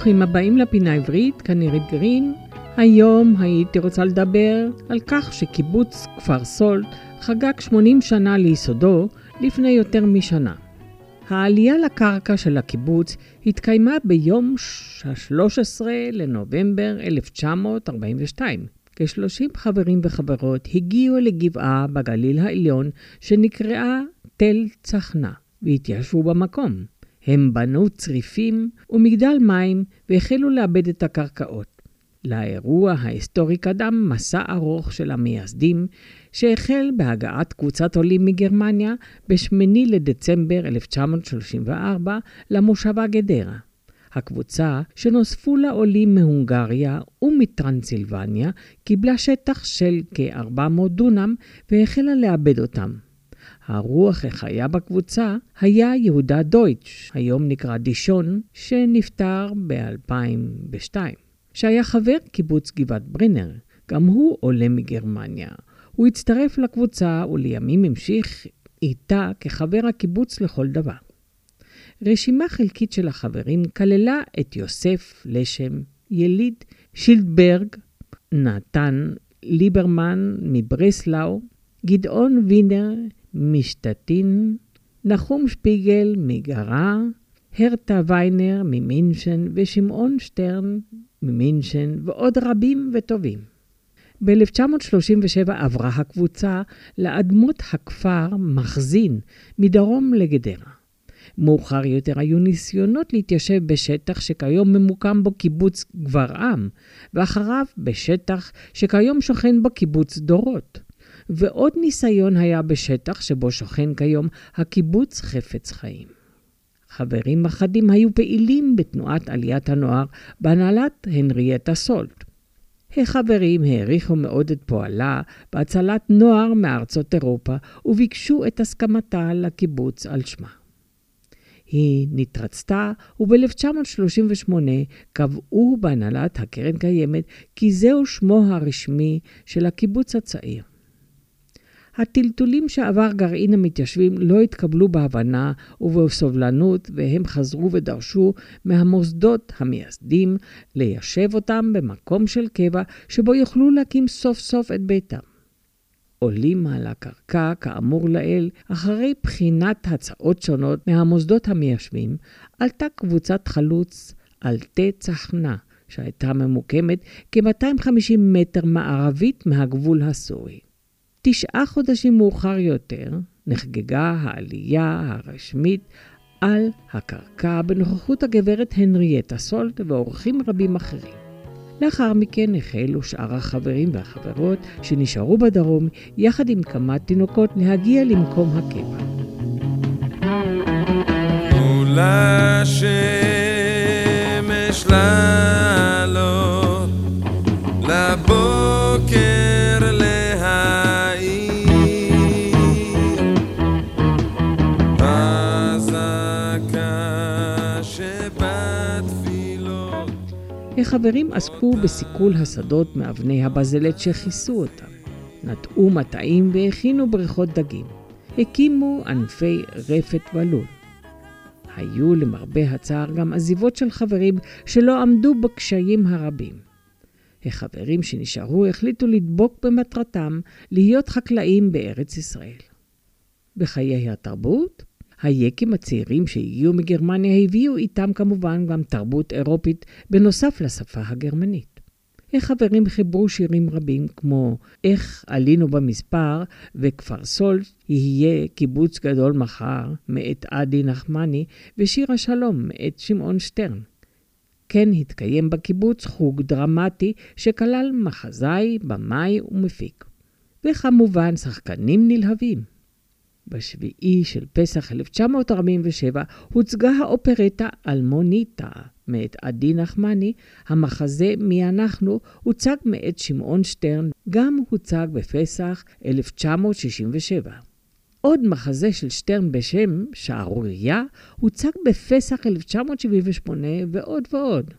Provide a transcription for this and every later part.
ברוכים הבאים לפינה עברית, כאן עירית גרין. היום הייתי רוצה לדבר על כך שקיבוץ כפר סולד חגג 80 שנה ליסודו לפני יותר משנה. העלייה לקרקע של הקיבוץ התקיימה ביום ה-13 לנובמבר 1942. כ-30 חברים וחברות הגיעו לגבעה בגליל העליון שנקראה תל צחנה והתיישבו במקום. הם בנו צריפים ומגדל מים והחלו לאבד את הקרקעות. לאירוע ההיסטורי קדם מסע ארוך של המייסדים, שהחל בהגעת קבוצת עולים מגרמניה ב-8 לדצמבר 1934 למושבה גדרה. הקבוצה, שנוספו לה עולים מהונגריה ומטרנסילבניה, קיבלה שטח של כ-400 דונם והחלה לאבד אותם. הרוח החיה בקבוצה היה יהודה דויטש, היום נקרא דישון, שנפטר ב-2002, שהיה חבר קיבוץ גבעת ברנר, גם הוא עולה מגרמניה. הוא הצטרף לקבוצה ולימים המשיך איתה כחבר הקיבוץ לכל דבר. רשימה חלקית של החברים כללה את יוסף לשם, יליד שילדברג, נתן ליברמן מברסלאו, גדעון וינר משתתין, נחום שפיגל מגרה, הרטה ויינר ממינשן ושמעון שטרן ממינשן ועוד רבים וטובים. ב-1937 עברה הקבוצה לאדמות הכפר מחזין, מדרום לגדרה. מאוחר יותר היו ניסיונות להתיישב בשטח שכיום ממוקם בו קיבוץ גברעם, ואחריו בשטח שכיום שוכן בו קיבוץ דורות. ועוד ניסיון היה בשטח שבו שוכן כיום הקיבוץ חפץ חיים. חברים אחדים היו פעילים בתנועת עליית הנוער בהנהלת הנרייטה סולט. החברים העריכו מאוד את פועלה בהצלת נוער מארצות אירופה וביקשו את הסכמתה לקיבוץ על שמה. היא נתרצתה, וב-1938 קבעו בהנהלת הקרן קיימת כי זהו שמו הרשמי של הקיבוץ הצעיר. הטלטולים שעבר גרעין המתיישבים לא התקבלו בהבנה ובסובלנות, והם חזרו ודרשו מהמוסדות המייסדים ליישב אותם במקום של קבע, שבו יוכלו להקים סוף סוף את ביתם. עולים על הקרקע, כאמור לעיל, אחרי בחינת הצעות שונות מהמוסדות המיישבים, עלתה קבוצת חלוץ על תה צחנה, שהייתה ממוקמת כ-250 מטר מערבית מהגבול הסורי. תשעה חודשים מאוחר יותר נחגגה העלייה הרשמית על הקרקע בנוכחות הגברת הנריאטה סולט ואורחים רבים אחרים. לאחר מכן החלו שאר החברים והחברות שנשארו בדרום יחד עם כמה תינוקות להגיע למקום הקבע. מול לעלות לבוקר החברים עסקו בסיכול השדות מאבני הבזלת שכיסו אותם. נטעו מטעים והכינו בריכות דגים. הקימו ענפי רפת ולול. היו למרבה הצער גם עזיבות של חברים שלא עמדו בקשיים הרבים. החברים שנשארו החליטו לדבוק במטרתם להיות חקלאים בארץ ישראל. בחיי התרבות היקים הצעירים שהגיעו מגרמניה הביאו איתם כמובן גם תרבות אירופית בנוסף לשפה הגרמנית. החברים חיברו שירים רבים כמו "איך עלינו במספר" וכפר סולט יהיה קיבוץ גדול מחר מאת עדי נחמני ושיר השלום מאת שמעון שטרן. כן התקיים בקיבוץ חוג דרמטי שכלל מחזאי, במאי ומפיק. וכמובן שחקנים נלהבים. בשביעי של פסח 1947 הוצגה האופרטה אלמוניטה מאת עדי נחמני, המחזה "מי אנחנו" הוצג מאת שמעון שטרן, גם הוצג בפסח 1967. עוד מחזה של שטרן בשם שערורייה הוצג בפסח 1978 ועוד ועוד.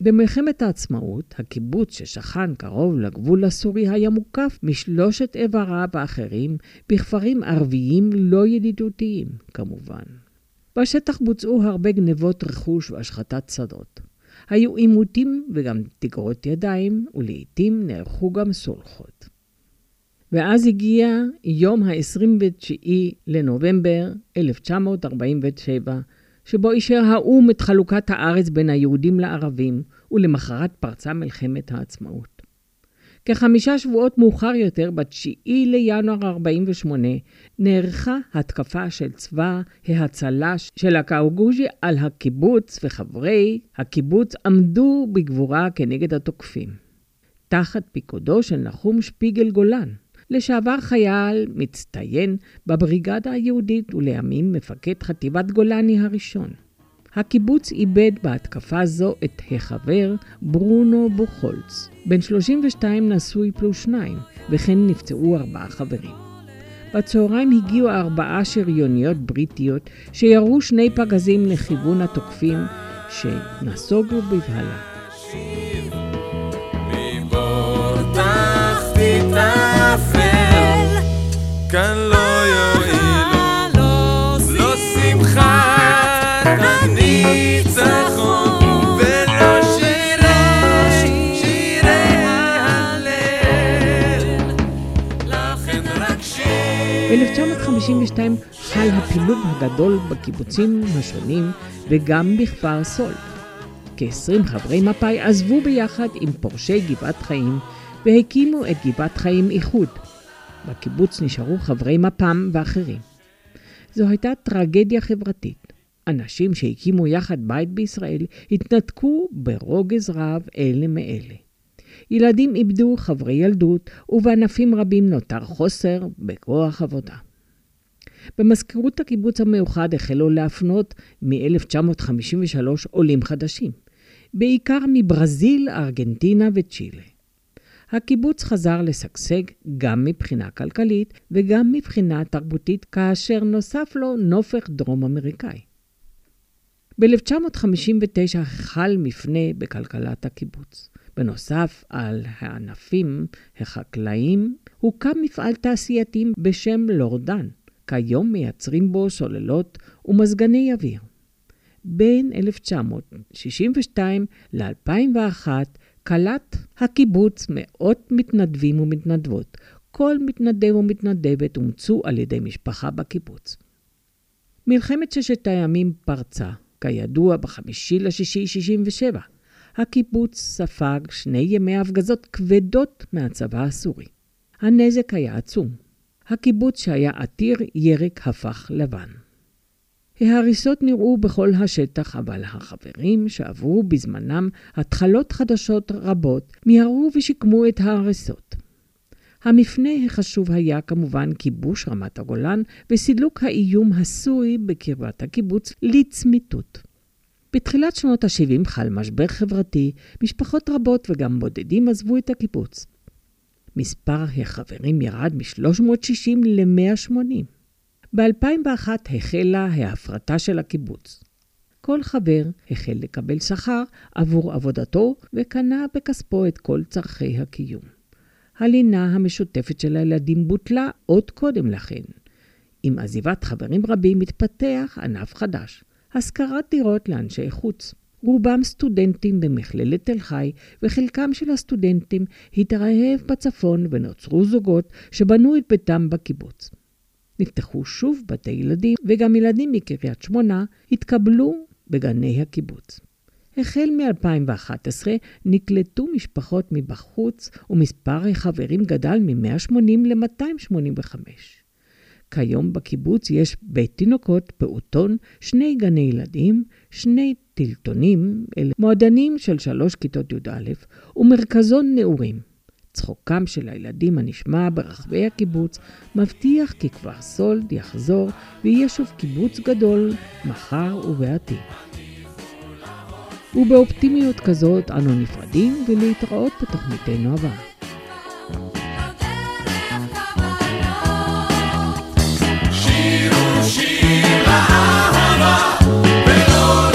במלחמת העצמאות, הקיבוץ ששכן קרוב לגבול הסורי היה מוקף משלושת איבריו האחרים בכפרים ערביים לא ידידותיים, כמובן. בשטח בוצעו הרבה גנבות רכוש והשחתת שדות. היו עימותים וגם תגרות ידיים, ולעיתים נערכו גם סולחות. ואז הגיע יום ה-29 לנובמבר 1947, שבו אישר האו"ם את חלוקת הארץ בין היהודים לערבים, ולמחרת פרצה מלחמת העצמאות. כחמישה שבועות מאוחר יותר, ב-9 לינואר 48, נערכה התקפה של צבא ההצלה של הקאוגוז'י על הקיבוץ, וחברי הקיבוץ עמדו בגבורה כנגד התוקפים. תחת פיקודו של נחום שפיגל גולן, לשעבר חייל מצטיין בבריגדה היהודית ולימים מפקד חטיבת גולני הראשון. הקיבוץ איבד בהתקפה זו את החבר ברונו בוכולץ, בן 32 נשוי פלוס שניים, וכן נפצעו ארבעה חברים. בצהריים הגיעו ארבעה שריוניות בריטיות שירו שני פגזים לכיוון התוקפים שנסוגו בבהלה. כאן לא יועילו, לא שמחת הניצחון, ולא שירי, שירי הלל, לכן רק שיר. ב-1952 חל הפילוג הגדול בקיבוצים השונים וגם בכפר סול. כ-20 חברי מפא"י עזבו ביחד עם פורשי גבעת חיים והקימו את גבעת חיים איחוד, בקיבוץ נשארו חברי מפ"ם ואחרים. זו הייתה טרגדיה חברתית. אנשים שהקימו יחד בית בישראל התנתקו ברוגז רב אלה מאלה. ילדים איבדו חברי ילדות, ובענפים רבים נותר חוסר בכוח עבודה. במזכירות הקיבוץ המאוחד החלו להפנות מ-1953 עולים חדשים, בעיקר מברזיל, ארגנטינה וצ'ילה. הקיבוץ חזר לשגשג גם מבחינה כלכלית וגם מבחינה תרבותית, כאשר נוסף לו נופך דרום-אמריקאי. ב-1959 חל מפנה בכלכלת הקיבוץ. בנוסף על הענפים החקלאיים, הוקם מפעל תעשייתי בשם לורדן. כיום מייצרים בו סוללות ומזגני אוויר. בין 1962 ל-2001 קלט הקיבוץ מאות מתנדבים ומתנדבות. כל מתנדב ומתנדבת אומצו על ידי משפחה בקיבוץ. מלחמת ששת הימים פרצה, כידוע, בחמישי לשישי 67. הקיבוץ ספג שני ימי הפגזות כבדות מהצבא הסורי. הנזק היה עצום. הקיבוץ שהיה עתיר ירק הפך לבן. ההריסות נראו בכל השטח, אבל החברים שעברו בזמנם התחלות חדשות רבות, מיהרו ושיקמו את ההריסות. המפנה החשוב היה כמובן כיבוש רמת הגולן וסילוק האיום הסורי בקרבת הקיבוץ לצמיתות. בתחילת שנות ה-70 חל משבר חברתי, משפחות רבות וגם בודדים עזבו את הקיבוץ. מספר החברים ירד מ-360 ל-180. ב-2001 החלה ההפרטה של הקיבוץ. כל חבר החל לקבל שכר עבור עבודתו וקנה בכספו את כל צורכי הקיום. הלינה המשותפת של הילדים בוטלה עוד קודם לכן. עם עזיבת חברים רבים מתפתח ענף חדש, השכרת דירות לאנשי חוץ. רובם סטודנטים במכללת תל חי, וחלקם של הסטודנטים התרהב בצפון ונוצרו זוגות שבנו את ביתם בקיבוץ. נפתחו שוב בתי ילדים, וגם ילדים מקריית שמונה התקבלו בגני הקיבוץ. החל מ-2011 נקלטו משפחות מבחוץ, ומספר החברים גדל מ-180 ל-285. כיום בקיבוץ יש בית תינוקות, פעוטון, שני גני ילדים, שני טלטונים, אלה מועדנים של שלוש כיתות י"א, ומרכזון נעורים. צחוקם של הילדים הנשמע ברחבי הקיבוץ מבטיח כי כפר סולד יחזור ויהיה שוב קיבוץ גדול מחר ובעתיד. ובאופטימיות כזאת אנו נפרדים ולהתראות בתוכניתנו הבאה. שירו שיר לאהבה ולא